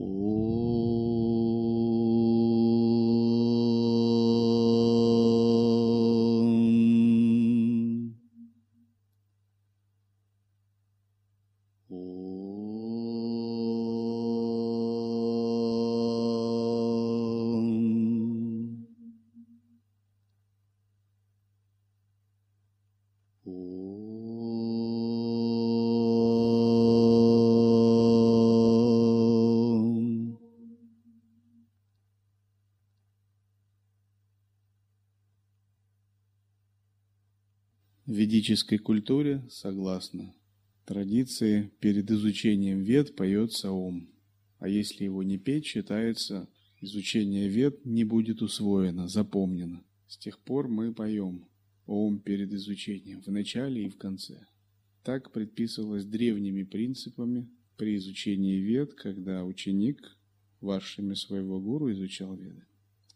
Oh. Ведической культуре, согласно традиции, перед изучением вед поется ом. А если его не петь, считается, изучение вед не будет усвоено, запомнено. С тех пор мы поем ом перед изучением, в начале и в конце. Так предписывалось древними принципами при изучении вед, когда ученик варшами своего гуру изучал веды.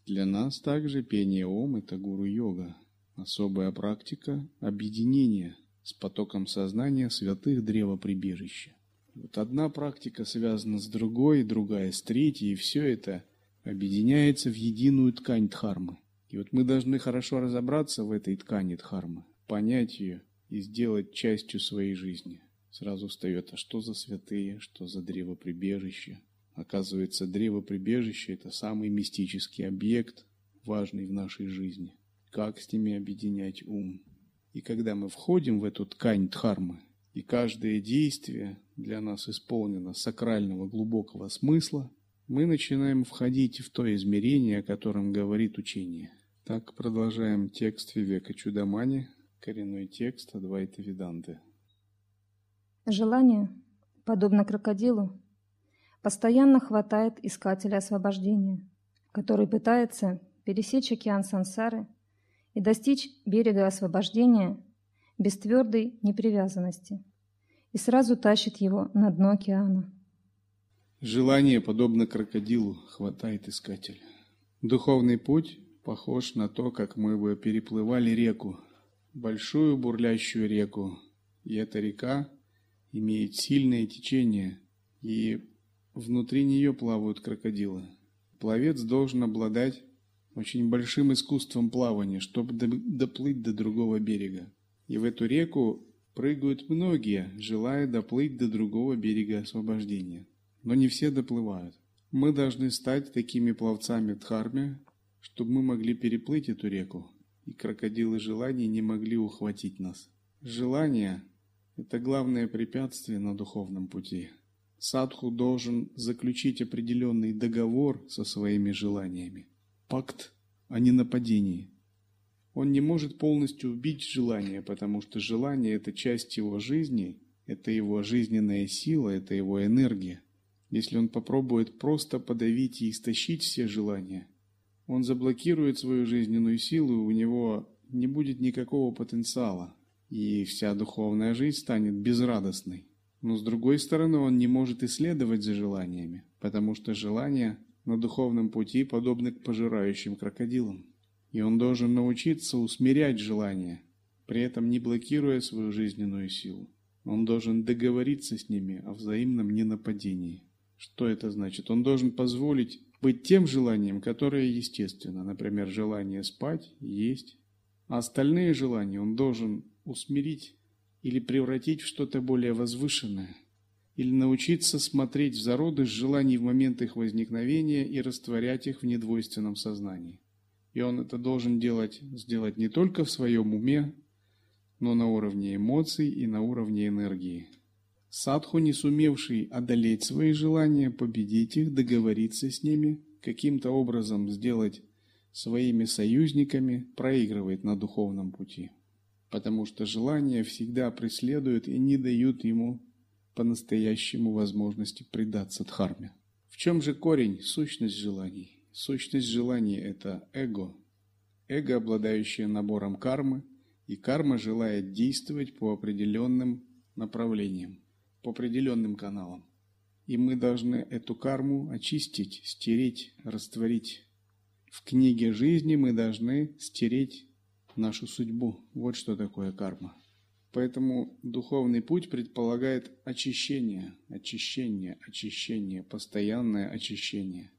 Для нас также пение ом – это гуру-йога, Особая практика объединения с потоком сознания святых древоприбежища. Вот одна практика связана с другой, другая с третьей, и все это объединяется в единую ткань дхармы. И вот мы должны хорошо разобраться в этой ткани дхармы, понять ее и сделать частью своей жизни. Сразу встает, а что за святые, что за древоприбежище? Оказывается, древоприбежище – это самый мистический объект, важный в нашей жизни – как с ними объединять ум. И когда мы входим в эту ткань дхармы, и каждое действие для нас исполнено сакрального глубокого смысла, мы начинаем входить в то измерение, о котором говорит учение. Так продолжаем текст Вивека Чудамани, коренной текст Адвайта Веданты. Желание, подобно крокодилу, постоянно хватает искателя освобождения, который пытается пересечь океан сансары – и достичь берега освобождения без твердой непривязанности и сразу тащит его на дно океана. Желание, подобно крокодилу, хватает искателя. Духовный путь похож на то, как мы бы переплывали реку, большую бурлящую реку, и эта река имеет сильное течение, и внутри нее плавают крокодилы. Пловец должен обладать очень большим искусством плавания, чтобы доплыть до другого берега. И в эту реку прыгают многие, желая доплыть до другого берега освобождения. Но не все доплывают. Мы должны стать такими пловцами Дхарме, чтобы мы могли переплыть эту реку, и крокодилы желаний не могли ухватить нас. Желание – это главное препятствие на духовном пути. Садху должен заключить определенный договор со своими желаниями пакт, а не нападение. Он не может полностью убить желание, потому что желание – это часть его жизни, это его жизненная сила, это его энергия. Если он попробует просто подавить и истощить все желания, он заблокирует свою жизненную силу, у него не будет никакого потенциала, и вся духовная жизнь станет безрадостной. Но с другой стороны, он не может исследовать за желаниями, потому что желания на духовном пути подобны к пожирающим крокодилам. И он должен научиться усмирять желания, при этом не блокируя свою жизненную силу. Он должен договориться с ними о взаимном ненападении. Что это значит? Он должен позволить быть тем желанием, которое естественно, например, желание спать, есть. А остальные желания он должен усмирить или превратить в что-то более возвышенное, или научиться смотреть в зародыш желаний в момент их возникновения и растворять их в недвойственном сознании. И он это должен делать, сделать не только в своем уме, но на уровне эмоций и на уровне энергии. Садху, не сумевший одолеть свои желания, победить их, договориться с ними, каким-то образом сделать своими союзниками, проигрывает на духовном пути. Потому что желания всегда преследуют и не дают ему по-настоящему возможности предаться дхарме. В чем же корень, сущность желаний? Сущность желаний – это эго. Эго, обладающее набором кармы, и карма желает действовать по определенным направлениям, по определенным каналам. И мы должны эту карму очистить, стереть, растворить. В книге жизни мы должны стереть нашу судьбу. Вот что такое карма. Поэтому духовный путь предполагает очищение, очищение, очищение, постоянное очищение.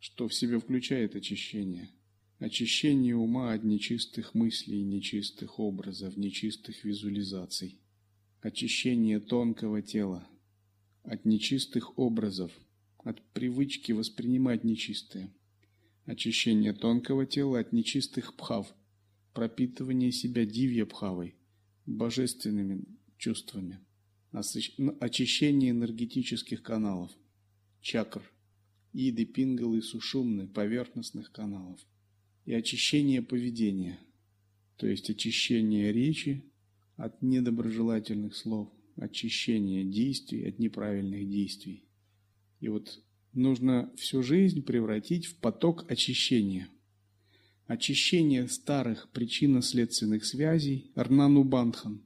Что в себе включает очищение? Очищение ума от нечистых мыслей, нечистых образов, нечистых визуализаций. Очищение тонкого тела от нечистых образов, от привычки воспринимать нечистое. Очищение тонкого тела от нечистых пхав, пропитывание себя дивья пхавой, божественными чувствами, очищение энергетических каналов, чакр, иды, пингалы, сушумны, поверхностных каналов и очищение поведения, то есть очищение речи от недоброжелательных слов, очищение действий от неправильных действий. И вот нужно всю жизнь превратить в поток очищения. Очищение старых причинно-следственных связей, Арнану-Бандхан,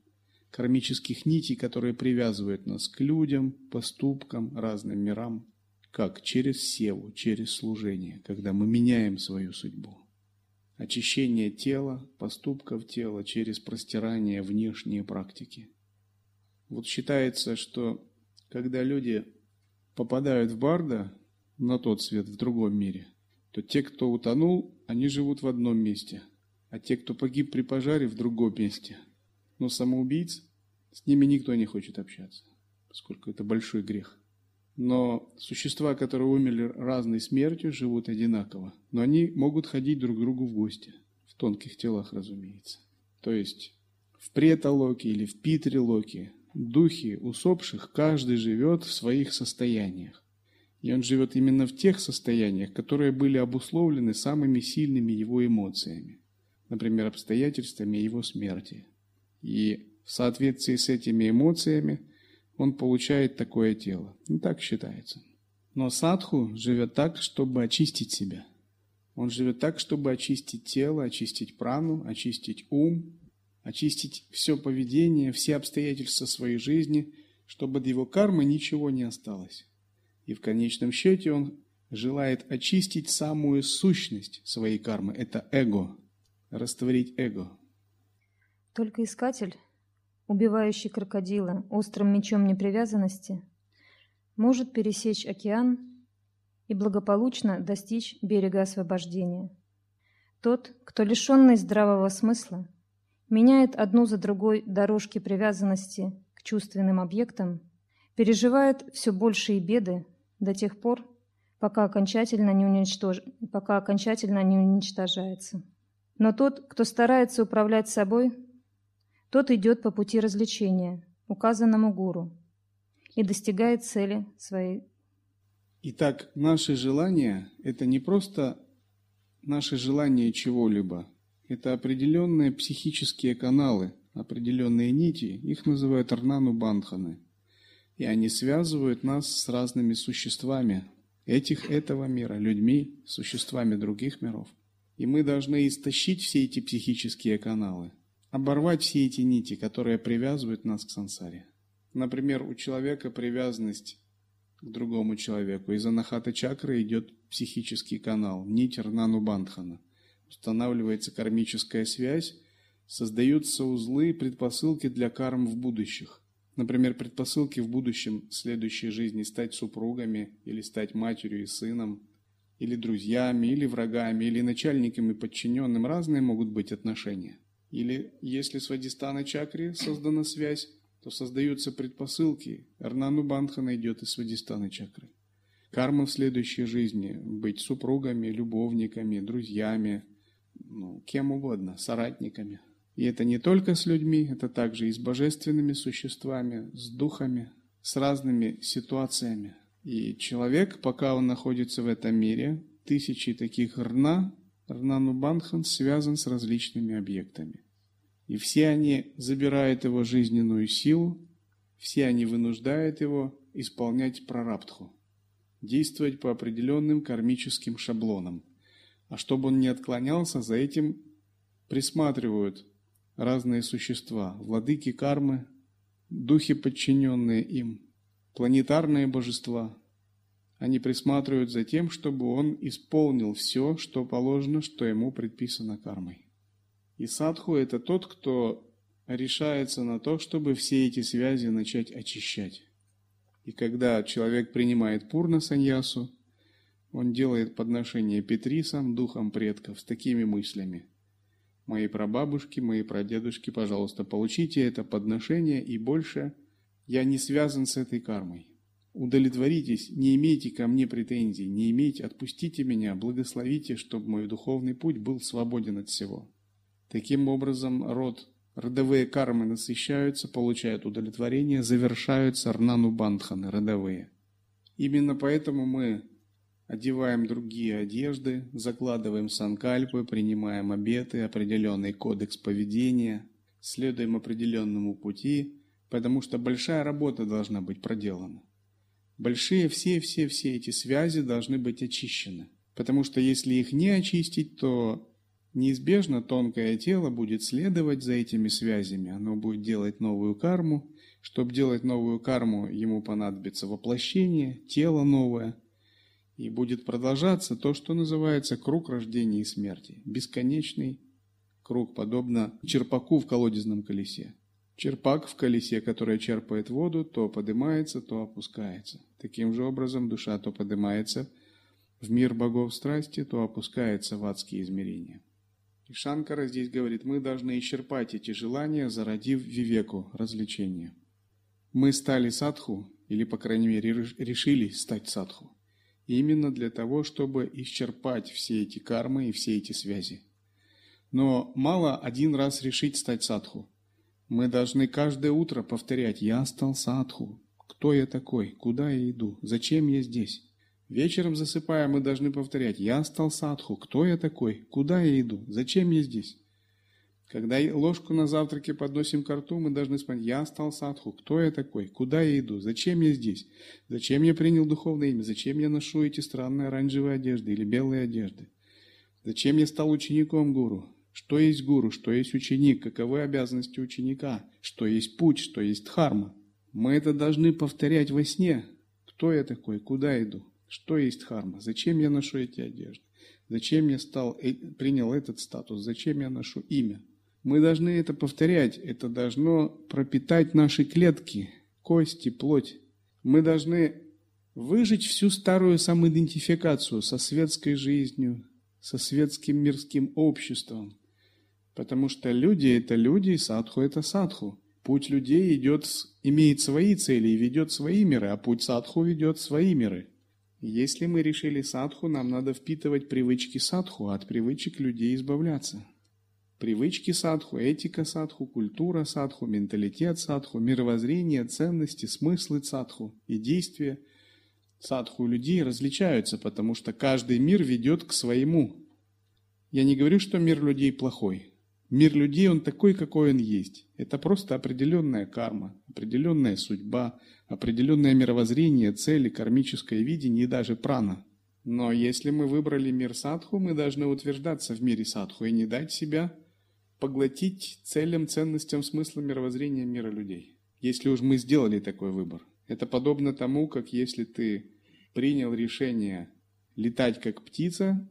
кармических нитей, которые привязывают нас к людям, поступкам, разным мирам, как через севу, через служение, когда мы меняем свою судьбу очищение тела, поступков тела через простирание внешние практики. Вот считается, что когда люди попадают в барда на тот свет в другом мире, то те, кто утонул, они живут в одном месте, а те, кто погиб при пожаре, в другом месте. Но самоубийц, с ними никто не хочет общаться, поскольку это большой грех. Но существа, которые умерли разной смертью, живут одинаково. Но они могут ходить друг к другу в гости. В тонких телах, разумеется. То есть в претолоке или в питрилоке духи усопших каждый живет в своих состояниях. И он живет именно в тех состояниях, которые были обусловлены самыми сильными его эмоциями. Например, обстоятельствами его смерти. И в соответствии с этими эмоциями – он получает такое тело. Ну, так считается. Но садху живет так, чтобы очистить себя. Он живет так, чтобы очистить тело, очистить прану, очистить ум, очистить все поведение, все обстоятельства своей жизни, чтобы от его кармы ничего не осталось. И в конечном счете он желает очистить самую сущность своей кармы. Это эго. Растворить эго. Только искатель убивающий крокодила острым мечом непривязанности, может пересечь океан и благополучно достичь берега освобождения. Тот, кто лишенный здравого смысла, меняет одну за другой дорожки привязанности к чувственным объектам, переживает все большие беды до тех пор, пока окончательно не, уничтож... пока окончательно не уничтожается. Но тот, кто старается управлять собой, тот идет по пути развлечения, указанному гуру, и достигает цели своей. Итак, наши желания – это не просто наше желание чего-либо, это определенные психические каналы, определенные нити, их называют арнану бандханы. И они связывают нас с разными существами этих этого мира, людьми, существами других миров. И мы должны истощить все эти психические каналы – оборвать все эти нити, которые привязывают нас к сансаре. Например, у человека привязанность к другому человеку. Из анахата чакры идет психический канал, нить Рнану Бандхана. Устанавливается кармическая связь, создаются узлы, предпосылки для карм в будущих. Например, предпосылки в будущем следующей жизни стать супругами или стать матерью и сыном, или друзьями, или врагами, или начальниками и подчиненным. Разные могут быть отношения. Или если с Вадистана чакре создана связь, то создаются предпосылки. Арнану Бандхана идет из Свадистана чакры. Карма в следующей жизни – быть супругами, любовниками, друзьями, ну, кем угодно, соратниками. И это не только с людьми, это также и с божественными существами, с духами, с разными ситуациями. И человек, пока он находится в этом мире, тысячи таких рна, Рнанубандхан связан с различными объектами. И все они забирают его жизненную силу, все они вынуждают его исполнять прарабдху, действовать по определенным кармическим шаблонам. А чтобы он не отклонялся, за этим присматривают разные существа, владыки кармы, духи, подчиненные им, планетарные божества. Они присматривают за тем, чтобы он исполнил все, что положено, что ему предписано кармой. И садху – это тот, кто решается на то, чтобы все эти связи начать очищать. И когда человек принимает пурна саньясу, он делает подношение Петрисам, духам предков, с такими мыслями. Мои прабабушки, мои прадедушки, пожалуйста, получите это подношение, и больше я не связан с этой кармой. Удовлетворитесь, не имейте ко мне претензий, не имейте, отпустите меня, благословите, чтобы мой духовный путь был свободен от всего. Таким образом, род, родовые кармы насыщаются, получают удовлетворение, завершаются рнану бандханы, родовые. Именно поэтому мы одеваем другие одежды, закладываем санкальпы, принимаем обеты, определенный кодекс поведения, следуем определенному пути, потому что большая работа должна быть проделана. Большие все-все-все эти связи должны быть очищены. Потому что если их не очистить, то неизбежно тонкое тело будет следовать за этими связями. Оно будет делать новую карму. Чтобы делать новую карму, ему понадобится воплощение, тело новое. И будет продолжаться то, что называется круг рождения и смерти. Бесконечный круг, подобно черпаку в колодезном колесе. Черпак в колесе, которое черпает воду, то поднимается, то опускается. Таким же образом душа то поднимается в мир богов страсти, то опускается в адские измерения. И Шанкара здесь говорит, мы должны исчерпать эти желания, зародив вивеку, развлечения. Мы стали садху, или, по крайней мере, решили стать садху, именно для того, чтобы исчерпать все эти кармы и все эти связи. Но мало один раз решить стать садху. Мы должны каждое утро повторять «Я стал садху». Кто я такой? Куда я иду? Зачем я здесь? Вечером засыпая, мы должны повторять «Я стал садху». Кто я такой? Куда я иду? Зачем я здесь? Когда ложку на завтраке подносим к рту, мы должны вспомнить «Я стал садху». Кто я такой? Куда я иду? Зачем я здесь? Зачем я принял духовное имя? Зачем я ношу эти странные оранжевые одежды или белые одежды? Зачем я стал учеником гуру? Что есть гуру, что есть ученик, каковы обязанности ученика, что есть путь, что есть дхарма. Мы это должны повторять во сне. Кто я такой, куда иду, что есть дхарма, зачем я ношу эти одежды, зачем я стал, э, принял этот статус, зачем я ношу имя. Мы должны это повторять, это должно пропитать наши клетки, кости, плоть. Мы должны выжить всю старую самоидентификацию со светской жизнью, со светским мирским обществом, Потому что люди – это люди, садху – это садху. Путь людей идет, имеет свои цели и ведет свои миры, а путь садху ведет свои миры. Если мы решили садху, нам надо впитывать привычки садху, а от привычек людей избавляться. Привычки садху, этика садху, культура садху, менталитет садху, мировоззрение, ценности, смыслы садху и действия садху людей различаются, потому что каждый мир ведет к своему. Я не говорю, что мир людей плохой. Мир людей, он такой, какой он есть. Это просто определенная карма, определенная судьба, определенное мировоззрение, цели, кармическое видение и даже прана. Но если мы выбрали мир садху, мы должны утверждаться в мире садху и не дать себя поглотить целям, ценностям, смыслам мировоззрения мира людей. Если уж мы сделали такой выбор. Это подобно тому, как если ты принял решение летать как птица,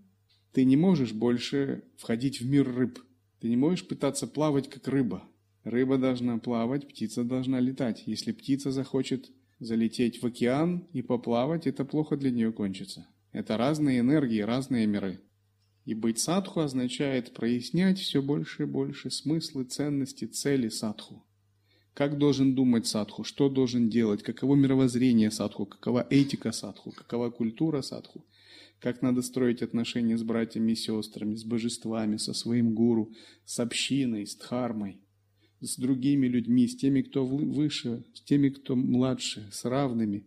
ты не можешь больше входить в мир рыб – ты не можешь пытаться плавать, как рыба. Рыба должна плавать, птица должна летать. Если птица захочет залететь в океан и поплавать, это плохо для нее кончится. Это разные энергии, разные миры. И быть садху означает прояснять все больше и больше смыслы, ценности, цели садху. Как должен думать садху, что должен делать, каково мировоззрение садху, какова этика садху, какова культура садху как надо строить отношения с братьями и сестрами, с божествами, со своим гуру, с общиной, с дхармой, с другими людьми, с теми, кто выше, с теми, кто младше, с равными,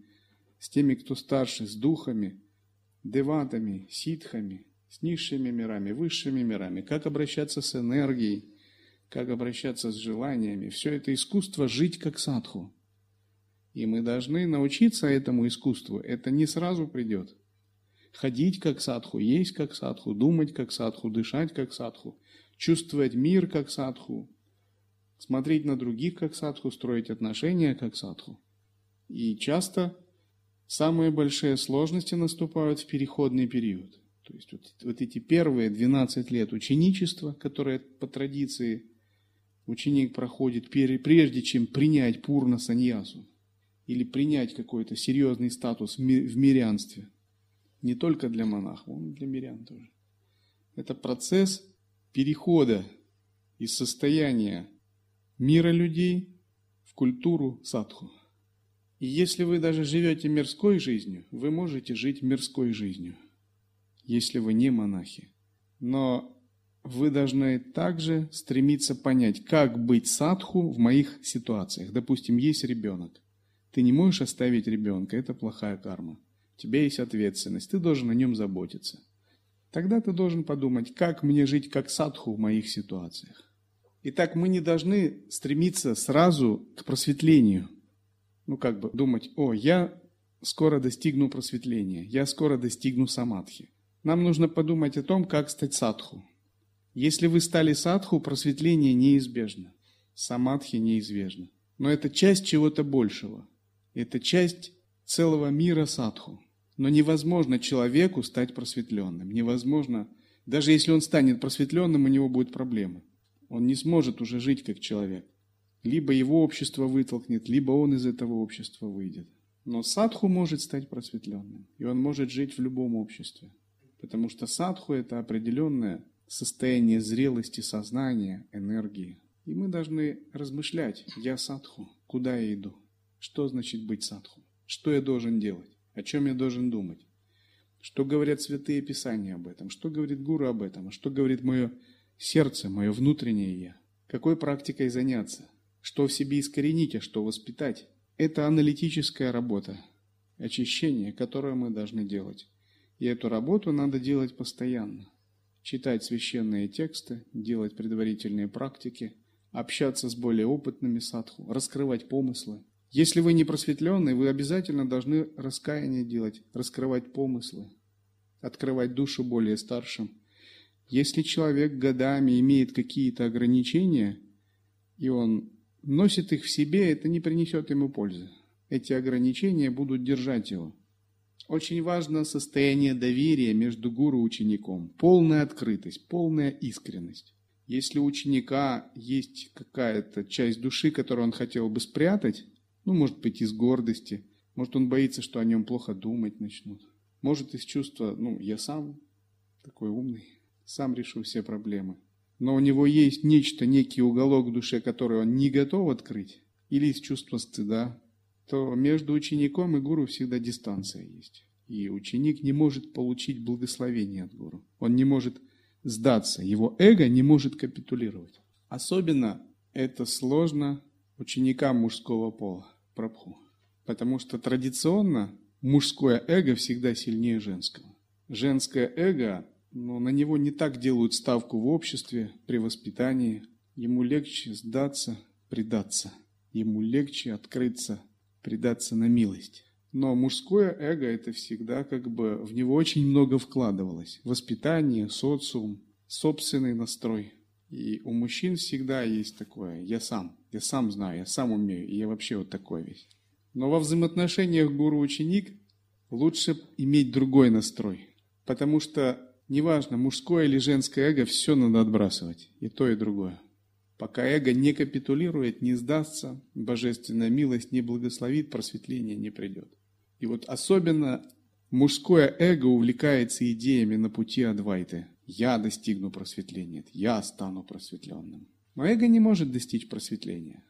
с теми, кто старше, с духами, деватами, ситхами, с низшими мирами, высшими мирами, как обращаться с энергией, как обращаться с желаниями. Все это искусство жить как садху. И мы должны научиться этому искусству. Это не сразу придет ходить как садху, есть как садху, думать как садху, дышать как садху, чувствовать мир как садху, смотреть на других как садху, строить отношения как садху. И часто самые большие сложности наступают в переходный период. То есть вот, вот эти первые 12 лет ученичества, которые по традиции ученик проходит прежде, чем принять пурна саньясу или принять какой-то серьезный статус в мирянстве. Не только для монахов, он для мирян тоже. Это процесс перехода из состояния мира людей в культуру садху. И если вы даже живете мирской жизнью, вы можете жить мирской жизнью, если вы не монахи. Но вы должны также стремиться понять, как быть садху в моих ситуациях. Допустим, есть ребенок. Ты не можешь оставить ребенка, это плохая карма. У тебя есть ответственность, ты должен о нем заботиться. Тогда ты должен подумать, как мне жить как садху в моих ситуациях. Итак, мы не должны стремиться сразу к просветлению. Ну, как бы думать, о, я скоро достигну просветления, я скоро достигну самадхи. Нам нужно подумать о том, как стать садху. Если вы стали садху, просветление неизбежно. Самадхи неизбежно. Но это часть чего-то большего. Это часть целого мира садху. Но невозможно человеку стать просветленным. Невозможно, даже если он станет просветленным, у него будут проблемы. Он не сможет уже жить как человек. Либо его общество вытолкнет, либо он из этого общества выйдет. Но садху может стать просветленным, и он может жить в любом обществе. Потому что садху – это определенное состояние зрелости сознания, энергии. И мы должны размышлять, я садху, куда я иду, что значит быть садху, что я должен делать. О чем я должен думать? Что говорят святые писания об этом? Что говорит гуру об этом? А что говорит мое сердце, мое внутреннее я? Какой практикой заняться? Что в себе искоренить, а что воспитать? Это аналитическая работа, очищение, которое мы должны делать. И эту работу надо делать постоянно. Читать священные тексты, делать предварительные практики, общаться с более опытными садху, раскрывать помыслы, если вы не просветленный, вы обязательно должны раскаяние делать, раскрывать помыслы, открывать душу более старшим. Если человек годами имеет какие-то ограничения, и он носит их в себе, это не принесет ему пользы. Эти ограничения будут держать его. Очень важно состояние доверия между гуру и учеником, полная открытость, полная искренность. Если у ученика есть какая-то часть души, которую он хотел бы спрятать, ну, может быть, из гордости. Может, он боится, что о нем плохо думать начнут. Может, из чувства, ну, я сам такой умный, сам решу все проблемы. Но у него есть нечто, некий уголок в душе, который он не готов открыть, или из чувства стыда, то между учеником и гуру всегда дистанция есть. И ученик не может получить благословение от гуру. Он не может сдаться. Его эго не может капитулировать. Особенно это сложно ученикам мужского пола. Прабху. Потому что традиционно мужское эго всегда сильнее женского. Женское эго, но на него не так делают ставку в обществе, при воспитании. Ему легче сдаться, предаться. Ему легче открыться, предаться на милость. Но мужское эго это всегда как бы в него очень много вкладывалось. Воспитание, социум, собственный настрой. И у мужчин всегда есть такое «я сам», «я сам знаю», «я сам умею», и я вообще вот такой весь. Но во взаимоотношениях гуру-ученик лучше иметь другой настрой. Потому что неважно, мужское или женское эго, все надо отбрасывать. И то, и другое. Пока эго не капитулирует, не сдастся, божественная милость не благословит, просветление не придет. И вот особенно мужское эго увлекается идеями на пути Адвайты – я достигну просветления, я стану просветленным. Но эго не может достичь просветления.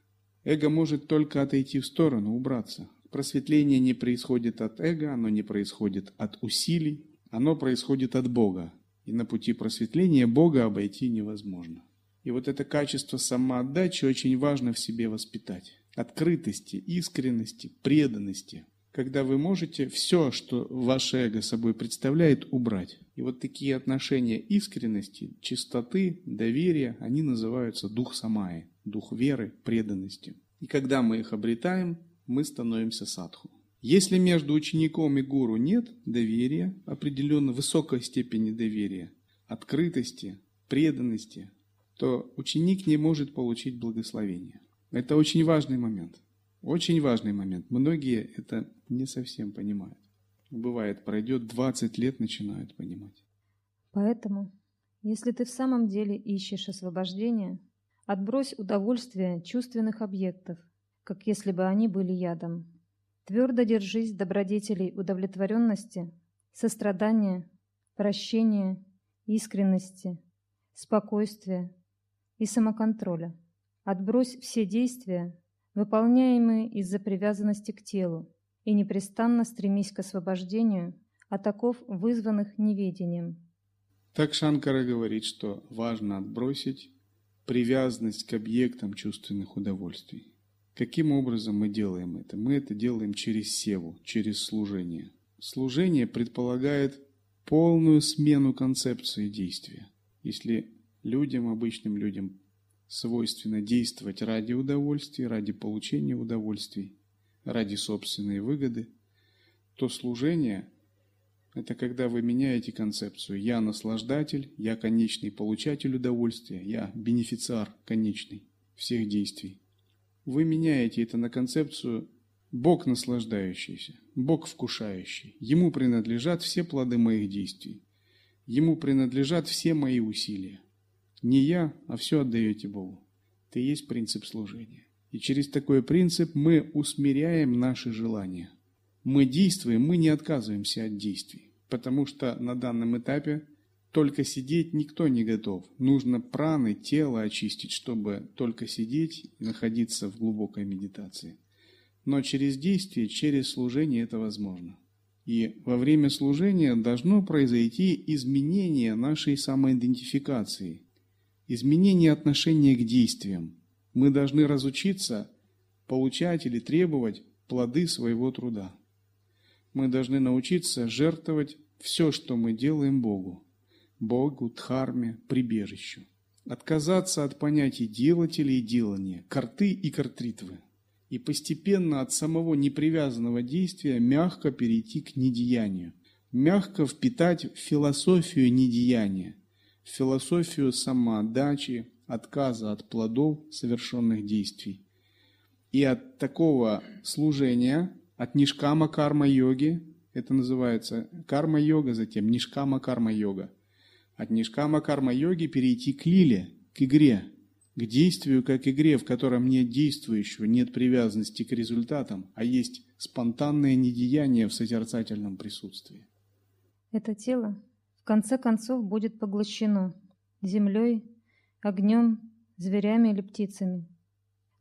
Эго может только отойти в сторону, убраться. Просветление не происходит от эго, оно не происходит от усилий, оно происходит от Бога. И на пути просветления Бога обойти невозможно. И вот это качество самоотдачи очень важно в себе воспитать. Открытости, искренности, преданности, когда вы можете все, что ваше эго собой представляет, убрать. И вот такие отношения искренности, чистоты, доверия, они называются дух самаи, дух веры, преданности. И когда мы их обретаем, мы становимся садху. Если между учеником и гуру нет доверия, определенно высокой степени доверия, открытости, преданности, то ученик не может получить благословение. Это очень важный момент. Очень важный момент. Многие это не совсем понимают. Бывает, пройдет 20 лет, начинают понимать. Поэтому, если ты в самом деле ищешь освобождения, Отбрось удовольствие чувственных объектов, как если бы они были ядом. Твердо держись добродетелей удовлетворенности, сострадания, прощения, искренности, спокойствия и самоконтроля. Отбрось все действия, выполняемые из-за привязанности к телу, и непрестанно стремись к освобождению от оков, вызванных неведением. Так Шанкара говорит, что важно отбросить привязанность к объектам чувственных удовольствий. Каким образом мы делаем это? Мы это делаем через севу, через служение. Служение предполагает полную смену концепции действия. Если людям, обычным людям, свойственно действовать ради удовольствия, ради получения удовольствий, ради собственной выгоды, то служение – это когда вы меняете концепцию «я наслаждатель», «я конечный получатель удовольствия», «я бенефициар конечный всех действий». Вы меняете это на концепцию «Бог наслаждающийся», «Бог вкушающий». Ему принадлежат все плоды моих действий. Ему принадлежат все мои усилия. Не я, а все отдаете Богу. Это и есть принцип служения. И через такой принцип мы усмиряем наши желания. Мы действуем, мы не отказываемся от действий. Потому что на данном этапе только сидеть никто не готов. Нужно праны, тело очистить, чтобы только сидеть и находиться в глубокой медитации. Но через действие, через служение это возможно. И во время служения должно произойти изменение нашей самоидентификации, изменение отношения к действиям. Мы должны разучиться получать или требовать плоды своего труда. Мы должны научиться жертвовать все, что мы делаем Богу, Богу, Дхарме, прибежищу. Отказаться от понятий делателя и делания, карты и картритвы. И постепенно от самого непривязанного действия мягко перейти к недеянию. Мягко впитать философию недеяния – философию самоотдачи, отказа от плодов совершенных действий. И от такого служения, от нишкама карма-йоги, это называется карма-йога, затем нишкама карма-йога, от нишкама карма-йоги перейти к лиле, к игре, к действию как игре, в котором нет действующего, нет привязанности к результатам, а есть спонтанное недеяние в созерцательном присутствии. Это тело в конце концов будет поглощено землей, огнем, зверями или птицами.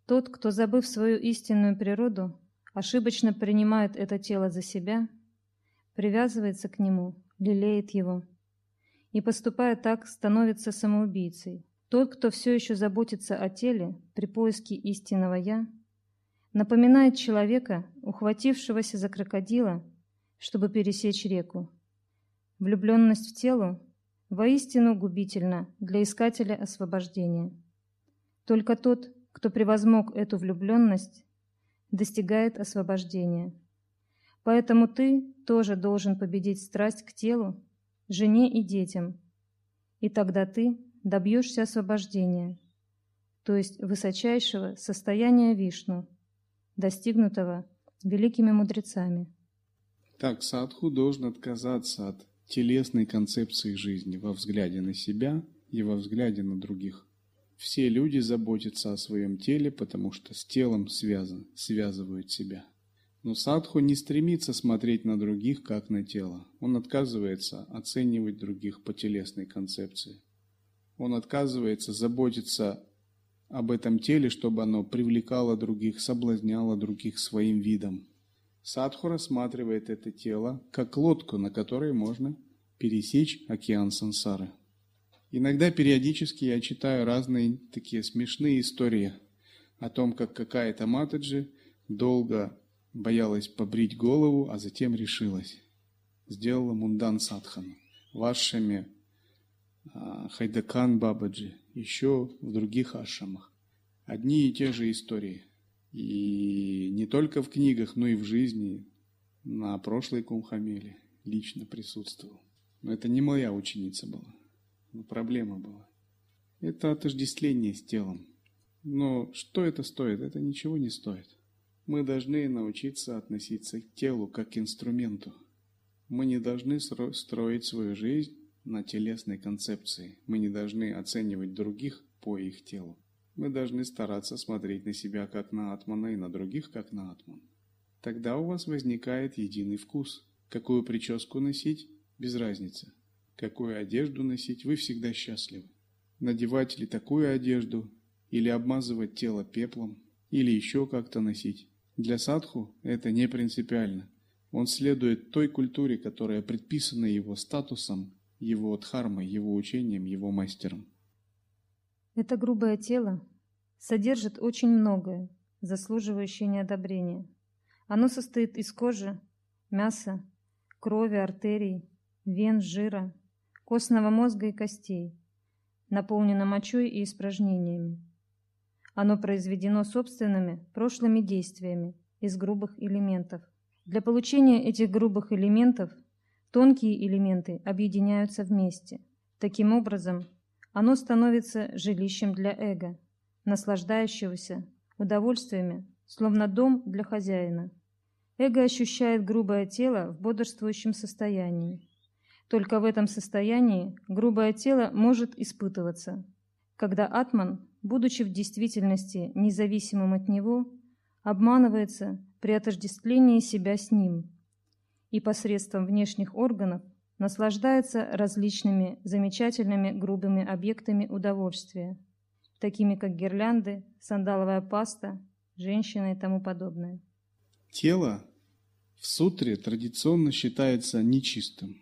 Тот, кто, забыв свою истинную природу, ошибочно принимает это тело за себя, привязывается к нему, лелеет его, и, поступая так, становится самоубийцей. Тот, кто все еще заботится о теле при поиске истинного «я», напоминает человека, ухватившегося за крокодила, чтобы пересечь реку. Влюбленность в тело воистину губительна для искателя освобождения. Только тот, кто превозмог эту влюбленность, достигает освобождения. Поэтому ты тоже должен победить страсть к телу, жене и детям, и тогда ты добьешься освобождения, то есть высочайшего состояния Вишну, достигнутого великими мудрецами. Так, садху должен отказаться от телесной концепции жизни во взгляде на себя и во взгляде на других. Все люди заботятся о своем теле, потому что с телом связан, связывают себя. Но садху не стремится смотреть на других, как на тело. Он отказывается оценивать других по телесной концепции. Он отказывается заботиться об этом теле, чтобы оно привлекало других, соблазняло других своим видом. Садху рассматривает это тело как лодку, на которой можно пересечь океан сансары. Иногда периодически я читаю разные такие смешные истории о том, как какая-то матаджи долго боялась побрить голову, а затем решилась. Сделала мундан садхану. Вашими а, Хайдакан Бабаджи, еще в других ашамах. Одни и те же истории – и не только в книгах, но и в жизни. На прошлой Кумхамеле лично присутствовал. Но это не моя ученица была. Но проблема была. Это отождествление с телом. Но что это стоит? Это ничего не стоит. Мы должны научиться относиться к телу как к инструменту. Мы не должны строить свою жизнь на телесной концепции. Мы не должны оценивать других по их телу. Мы должны стараться смотреть на себя как на атмана и на других как на атман. Тогда у вас возникает единый вкус. Какую прическу носить – без разницы. Какую одежду носить – вы всегда счастливы. Надевать ли такую одежду, или обмазывать тело пеплом, или еще как-то носить. Для садху это не принципиально. Он следует той культуре, которая предписана его статусом, его дхармой, его учением, его мастером. Это грубое тело содержит очень многое, заслуживающее неодобрения. Оно состоит из кожи, мяса, крови, артерий, вен, жира, костного мозга и костей, наполнено мочой и испражнениями. Оно произведено собственными прошлыми действиями из грубых элементов. Для получения этих грубых элементов тонкие элементы объединяются вместе. Таким образом, оно становится жилищем для эго, наслаждающегося удовольствиями, словно дом для хозяина. Эго ощущает грубое тело в бодрствующем состоянии. Только в этом состоянии грубое тело может испытываться, когда атман будучи в действительности независимым от него, обманывается при отождествлении себя с ним и посредством внешних органов наслаждается различными замечательными грубыми объектами удовольствия, такими как гирлянды, сандаловая паста, женщина и тому подобное. Тело в сутре традиционно считается нечистым.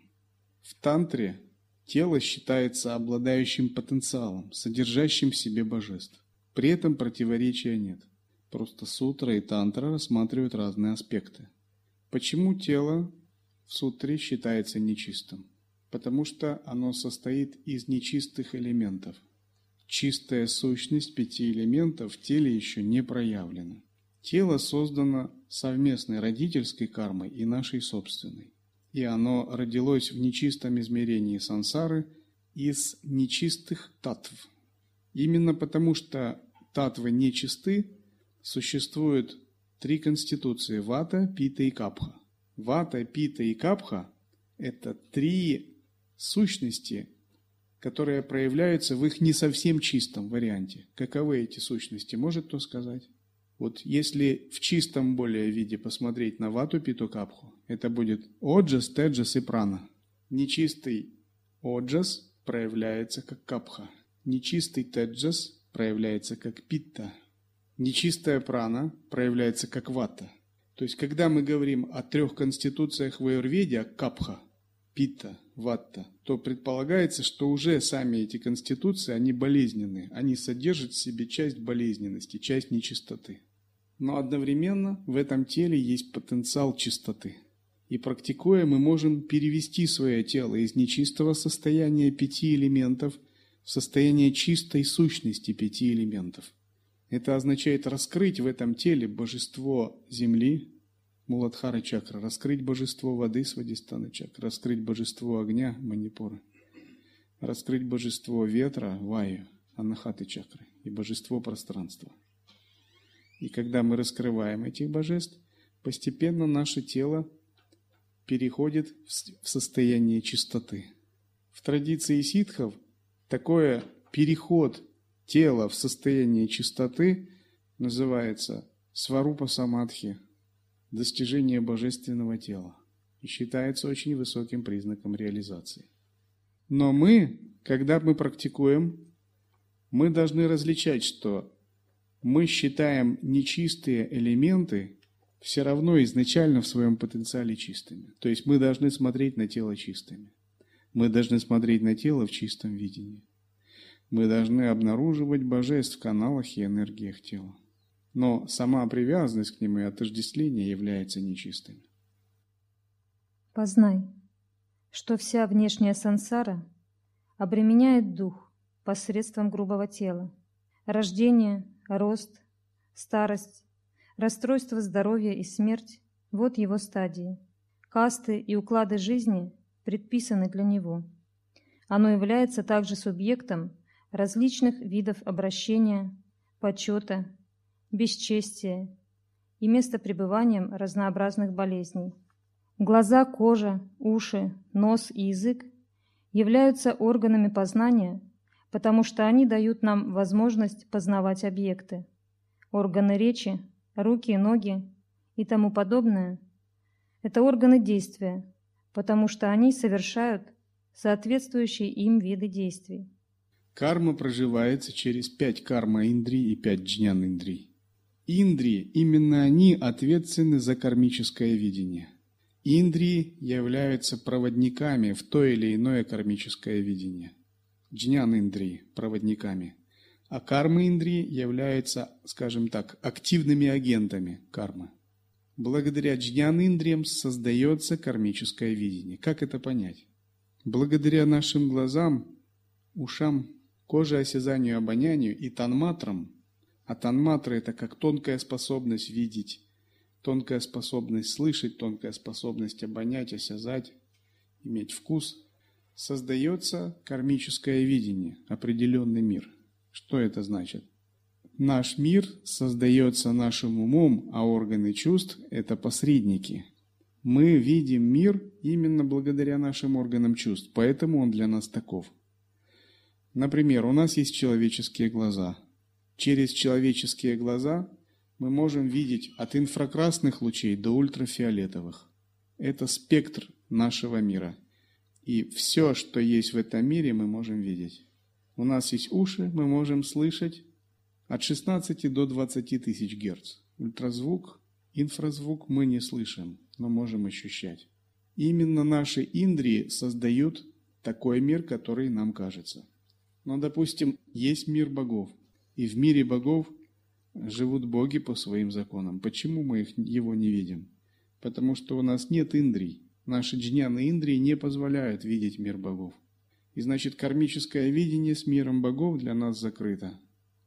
В тантре Тело считается обладающим потенциалом, содержащим в себе божеств. При этом противоречия нет. Просто сутра и тантра рассматривают разные аспекты. Почему тело в сутре считается нечистым? Потому что оно состоит из нечистых элементов. Чистая сущность пяти элементов в теле еще не проявлена. Тело создано совместной родительской кармой и нашей собственной и оно родилось в нечистом измерении сансары из нечистых татв. Именно потому, что татвы нечисты, существуют три конституции – вата, пита и капха. Вата, пита и капха – это три сущности, которые проявляются в их не совсем чистом варианте. Каковы эти сущности, может кто сказать? Вот если в чистом более виде посмотреть на вату, питу, капху, это будет оджас, теджас и прана. Нечистый оджас проявляется как капха. Нечистый теджас проявляется как питта. Нечистая прана проявляется как вата. То есть, когда мы говорим о трех конституциях в аюрведе, капха, питта, ватта, то предполагается, что уже сами эти конституции, они болезненные. Они содержат в себе часть болезненности, часть нечистоты. Но одновременно в этом теле есть потенциал чистоты. И практикуя, мы можем перевести свое тело из нечистого состояния пяти элементов в состояние чистой сущности пяти элементов. Это означает раскрыть в этом теле божество земли, Муладхара чакра, раскрыть божество воды, Свадистана чакра, раскрыть божество огня, Манипура, раскрыть божество ветра, Ваю, Анахаты чакры и божество пространства. И когда мы раскрываем этих божеств, постепенно наше тело переходит в состояние чистоты. В традиции ситхов такое переход тела в состояние чистоты называется сварупа самадхи, достижение божественного тела, и считается очень высоким признаком реализации. Но мы, когда мы практикуем, мы должны различать, что мы считаем нечистые элементы все равно изначально в своем потенциале чистыми. То есть мы должны смотреть на тело чистыми. Мы должны смотреть на тело в чистом видении. Мы должны обнаруживать божеств в каналах и энергиях тела. Но сама привязанность к ним и отождествление является нечистыми. Познай, что вся внешняя сансара обременяет дух посредством грубого тела. Рождение, рост, старость, Расстройство здоровья и смерть – вот его стадии. Касты и уклады жизни предписаны для него. Оно является также субъектом различных видов обращения, почета, бесчестия и местопребыванием разнообразных болезней. Глаза, кожа, уши, нос и язык являются органами познания, потому что они дают нам возможность познавать объекты. Органы речи, руки, ноги и тому подобное – это органы действия, потому что они совершают соответствующие им виды действий. Карма проживается через пять карма-индрий и пять джнян-индрий. Индрии, именно они ответственны за кармическое видение. Индрии являются проводниками в то или иное кармическое видение. Джнян-индрии – проводниками. А кармы-индрии являются, скажем так, активными агентами кармы. Благодаря джнян-индриям создается кармическое видение. Как это понять? Благодаря нашим глазам, ушам, коже, осязанию, обонянию и танматрам, а танматры – это как тонкая способность видеть, тонкая способность слышать, тонкая способность обонять, осязать, иметь вкус, создается кармическое видение, определенный мир. Что это значит? Наш мир создается нашим умом, а органы чувств – это посредники. Мы видим мир именно благодаря нашим органам чувств, поэтому он для нас таков. Например, у нас есть человеческие глаза. Через человеческие глаза мы можем видеть от инфракрасных лучей до ультрафиолетовых. Это спектр нашего мира. И все, что есть в этом мире, мы можем видеть. У нас есть уши, мы можем слышать от 16 до 20 тысяч герц. Ультразвук, инфразвук мы не слышим, но можем ощущать. Именно наши индрии создают такой мир, который нам кажется. Но, допустим, есть мир богов, и в мире богов живут боги по своим законам. Почему мы их, его не видим? Потому что у нас нет индрий. Наши джняны индрии не позволяют видеть мир богов. И значит, кармическое видение с миром богов для нас закрыто.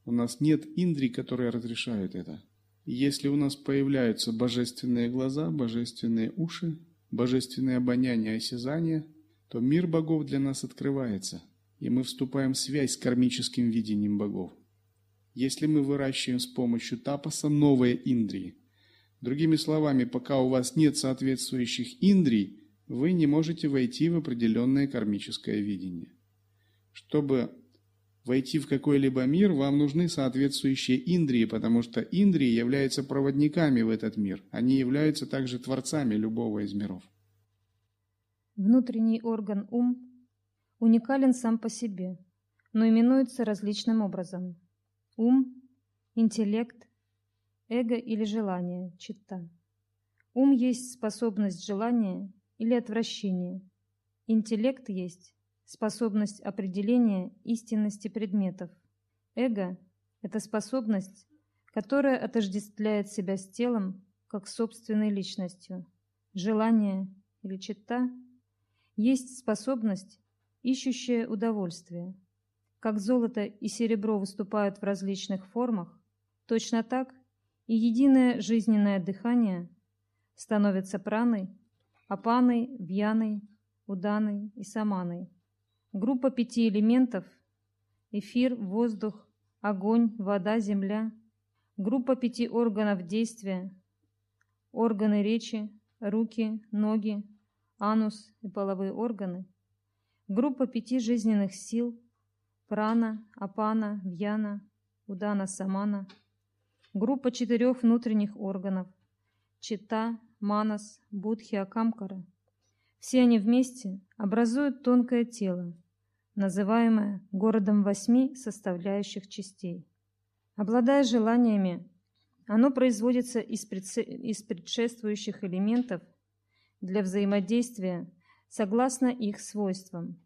У нас нет индрий, которые разрешают это. Если у нас появляются божественные глаза, божественные уши, божественное обоняние и осязание, то мир богов для нас открывается – и мы вступаем в связь с кармическим видением богов. Если мы выращиваем с помощью тапаса новые индрии. Другими словами, пока у вас нет соответствующих индрий, вы не можете войти в определенное кармическое видение. Чтобы войти в какой-либо мир, вам нужны соответствующие индрии, потому что индрии являются проводниками в этот мир. Они являются также творцами любого из миров. Внутренний орган ум уникален сам по себе, но именуется различным образом. Ум, интеллект, эго или желание, чита. Ум есть способность желания или отвращения. Интеллект есть способность определения истинности предметов. Эго – это способность, которая отождествляет себя с телом как собственной личностью. Желание или чита есть способность ищущее удовольствие. Как золото и серебро выступают в различных формах, точно так и единое жизненное дыхание становится праной, апаной, вьяной, уданой и саманой. Группа пяти элементов – эфир, воздух, огонь, вода, земля. Группа пяти органов действия – органы речи, руки, ноги, анус и половые органы – Группа пяти жизненных сил – прана, апана, вьяна, удана, самана. Группа четырех внутренних органов – чита, манас, будхи, акамкара. Все они вместе образуют тонкое тело, называемое городом восьми составляющих частей. Обладая желаниями, оно производится из, предшествующих элементов для взаимодействия согласно их свойствам.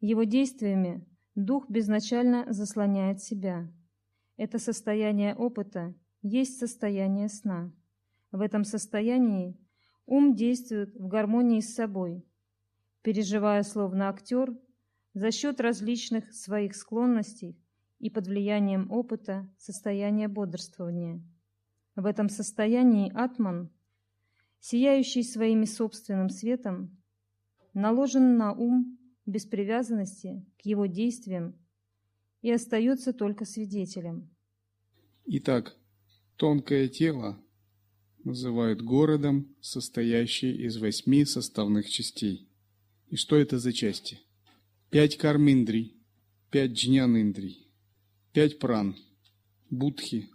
Его действиями дух безначально заслоняет себя. Это состояние опыта есть состояние сна. В этом состоянии ум действует в гармонии с собой, переживая словно актер за счет различных своих склонностей и под влиянием опыта состояния бодрствования. В этом состоянии атман, сияющий своим собственным светом, наложен на ум без привязанности к его действиям и остается только свидетелем. Итак, тонкое тело называют городом, состоящий из восьми составных частей. И что это за части? Пять карминдрий, пять джнян индрий, пять пран, будхи,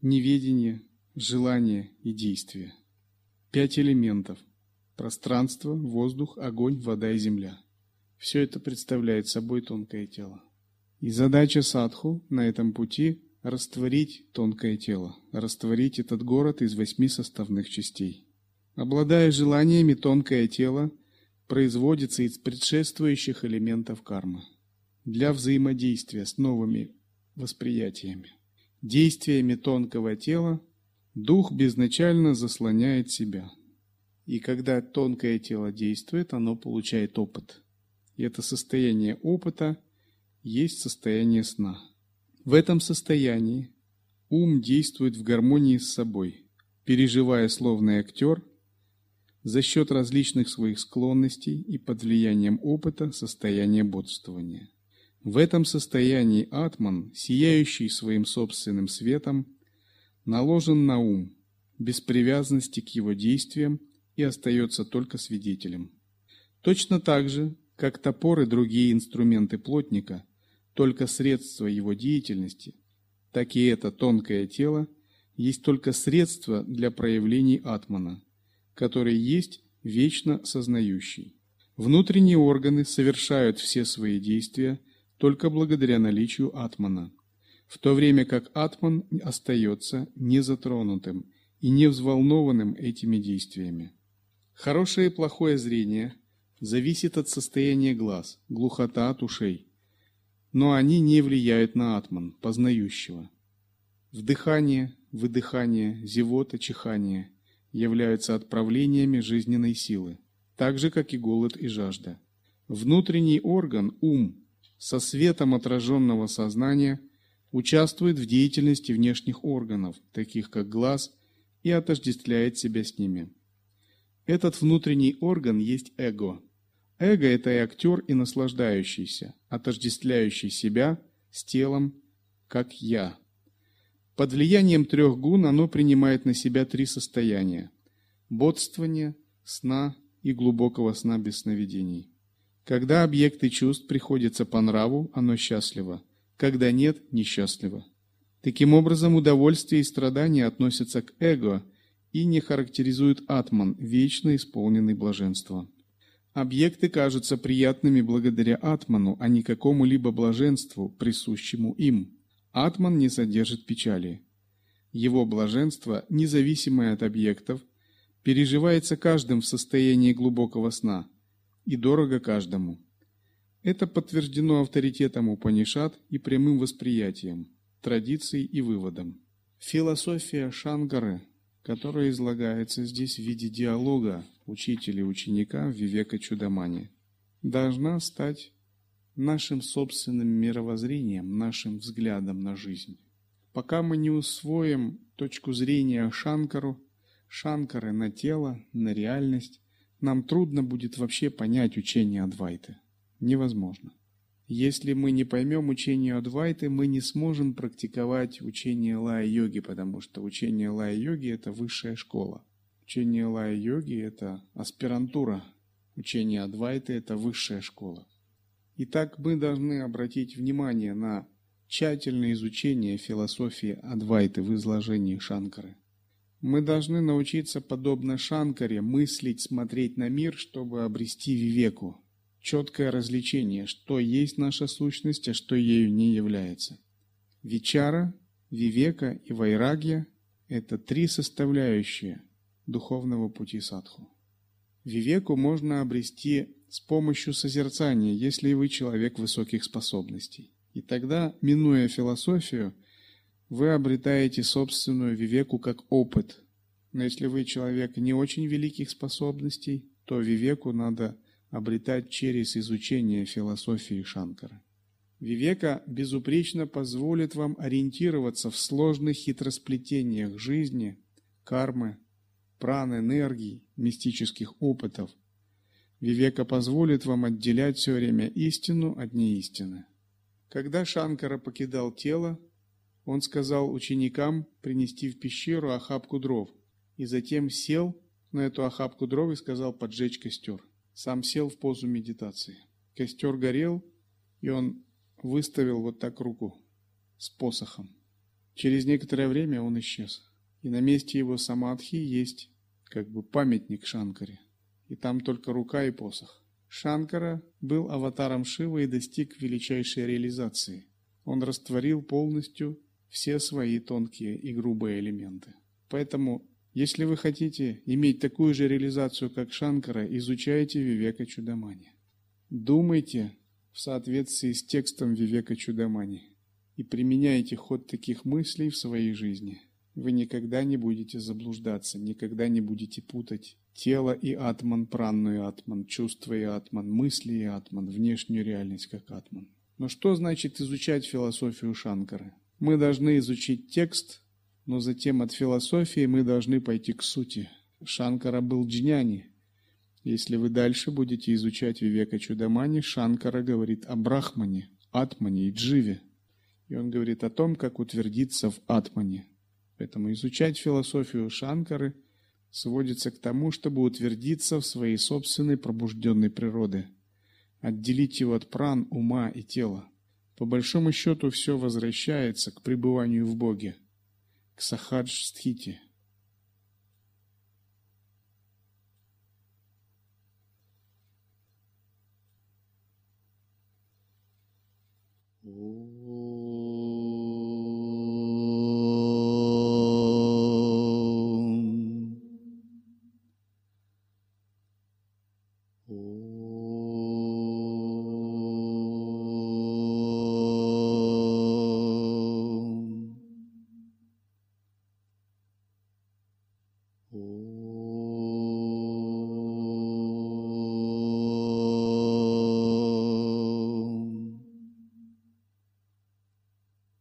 неведение, желание и действие. Пять элементов – пространство, воздух, огонь, вода и земля. Все это представляет собой тонкое тело. И задача садху на этом пути – растворить тонкое тело, растворить этот город из восьми составных частей. Обладая желаниями, тонкое тело производится из предшествующих элементов кармы для взаимодействия с новыми восприятиями. Действиями тонкого тела дух безначально заслоняет себя. И когда тонкое тело действует, оно получает опыт. И это состояние опыта – есть состояние сна. В этом состоянии ум действует в гармонии с собой, переживая словно актер за счет различных своих склонностей и под влиянием опыта состояния бодствования. В этом состоянии атман, сияющий своим собственным светом, наложен на ум, без привязанности к его действиям и остается только свидетелем. Точно так же, как топор и другие инструменты плотника только средство его деятельности, так и это тонкое тело есть только средство для проявлений атмана, который есть вечно сознающий. Внутренние органы совершают все свои действия только благодаря наличию атмана, в то время как атман остается незатронутым и не взволнованным этими действиями. Хорошее и плохое зрение зависит от состояния глаз, глухота от ушей – но они не влияют на атман, познающего. Вдыхание, выдыхание, зевота, чихание являются отправлениями жизненной силы, так же, как и голод и жажда. Внутренний орган, ум, со светом отраженного сознания участвует в деятельности внешних органов, таких как глаз, и отождествляет себя с ними. Этот внутренний орган есть эго – Эго – это и актер, и наслаждающийся, отождествляющий себя с телом, как «я». Под влиянием трех гун оно принимает на себя три состояния – бодствования, сна и глубокого сна без сновидений. Когда объекты чувств приходятся по нраву, оно счастливо, когда нет – несчастливо. Таким образом, удовольствие и страдания относятся к эго и не характеризуют атман, вечно исполненный блаженства. Объекты кажутся приятными благодаря атману, а не какому-либо блаженству, присущему им. Атман не содержит печали. Его блаженство, независимое от объектов, переживается каждым в состоянии глубокого сна и дорого каждому. Это подтверждено авторитетом Упанишат и прямым восприятием, традицией и выводом. Философия Шангары, которая излагается здесь в виде диалога учителя и ученика в Вивека Чудамане, должна стать нашим собственным мировоззрением, нашим взглядом на жизнь. Пока мы не усвоим точку зрения Шанкару, Шанкары на тело, на реальность, нам трудно будет вообще понять учение Адвайты. Невозможно. Если мы не поймем учение Адвайты, мы не сможем практиковать учение Лая-йоги, потому что учение Лая-йоги – это высшая школа. Учение лая-йоги – это аспирантура. Учение Адвайты – это высшая школа. Итак, мы должны обратить внимание на тщательное изучение философии Адвайты в изложении Шанкары. Мы должны научиться, подобно Шанкаре, мыслить, смотреть на мир, чтобы обрести вивеку, четкое развлечение, что есть наша сущность, а что ею не является. Вичара, вивека и вайрагья – это три составляющие – духовного пути садху. Вивеку можно обрести с помощью созерцания, если вы человек высоких способностей. И тогда, минуя философию, вы обретаете собственную вивеку как опыт. Но если вы человек не очень великих способностей, то вивеку надо обретать через изучение философии Шанкара. Вивека безупречно позволит вам ориентироваться в сложных хитросплетениях жизни, кармы, пран, энергий, мистических опытов. Вивека позволит вам отделять все время истину от неистины. Когда Шанкара покидал тело, он сказал ученикам принести в пещеру охапку дров, и затем сел на эту охапку дров и сказал поджечь костер. Сам сел в позу медитации. Костер горел, и он выставил вот так руку с посохом. Через некоторое время он исчез. И на месте его самадхи есть как бы памятник Шанкаре. И там только рука и посох. Шанкара был аватаром Шивы и достиг величайшей реализации. Он растворил полностью все свои тонкие и грубые элементы. Поэтому, если вы хотите иметь такую же реализацию, как Шанкара, изучайте Вивека Чудамани. Думайте в соответствии с текстом Вивека Чудамани и применяйте ход таких мыслей в своей жизни. Вы никогда не будете заблуждаться, никогда не будете путать тело и атман, пранну и атман, чувство и атман, мысли и атман, внешнюю реальность как атман. Но что значит изучать философию Шанкары? Мы должны изучить текст, но затем от философии мы должны пойти к сути. Шанкара был джняни. Если вы дальше будете изучать Вивека Чудамани, Шанкара говорит о Брахмане, Атмане и Дживе. И он говорит о том, как утвердиться в Атмане. Поэтому изучать философию Шанкары сводится к тому, чтобы утвердиться в своей собственной пробужденной природе, отделить его от пран, ума и тела. По большому счету все возвращается к пребыванию в Боге, к сахадж-стхите.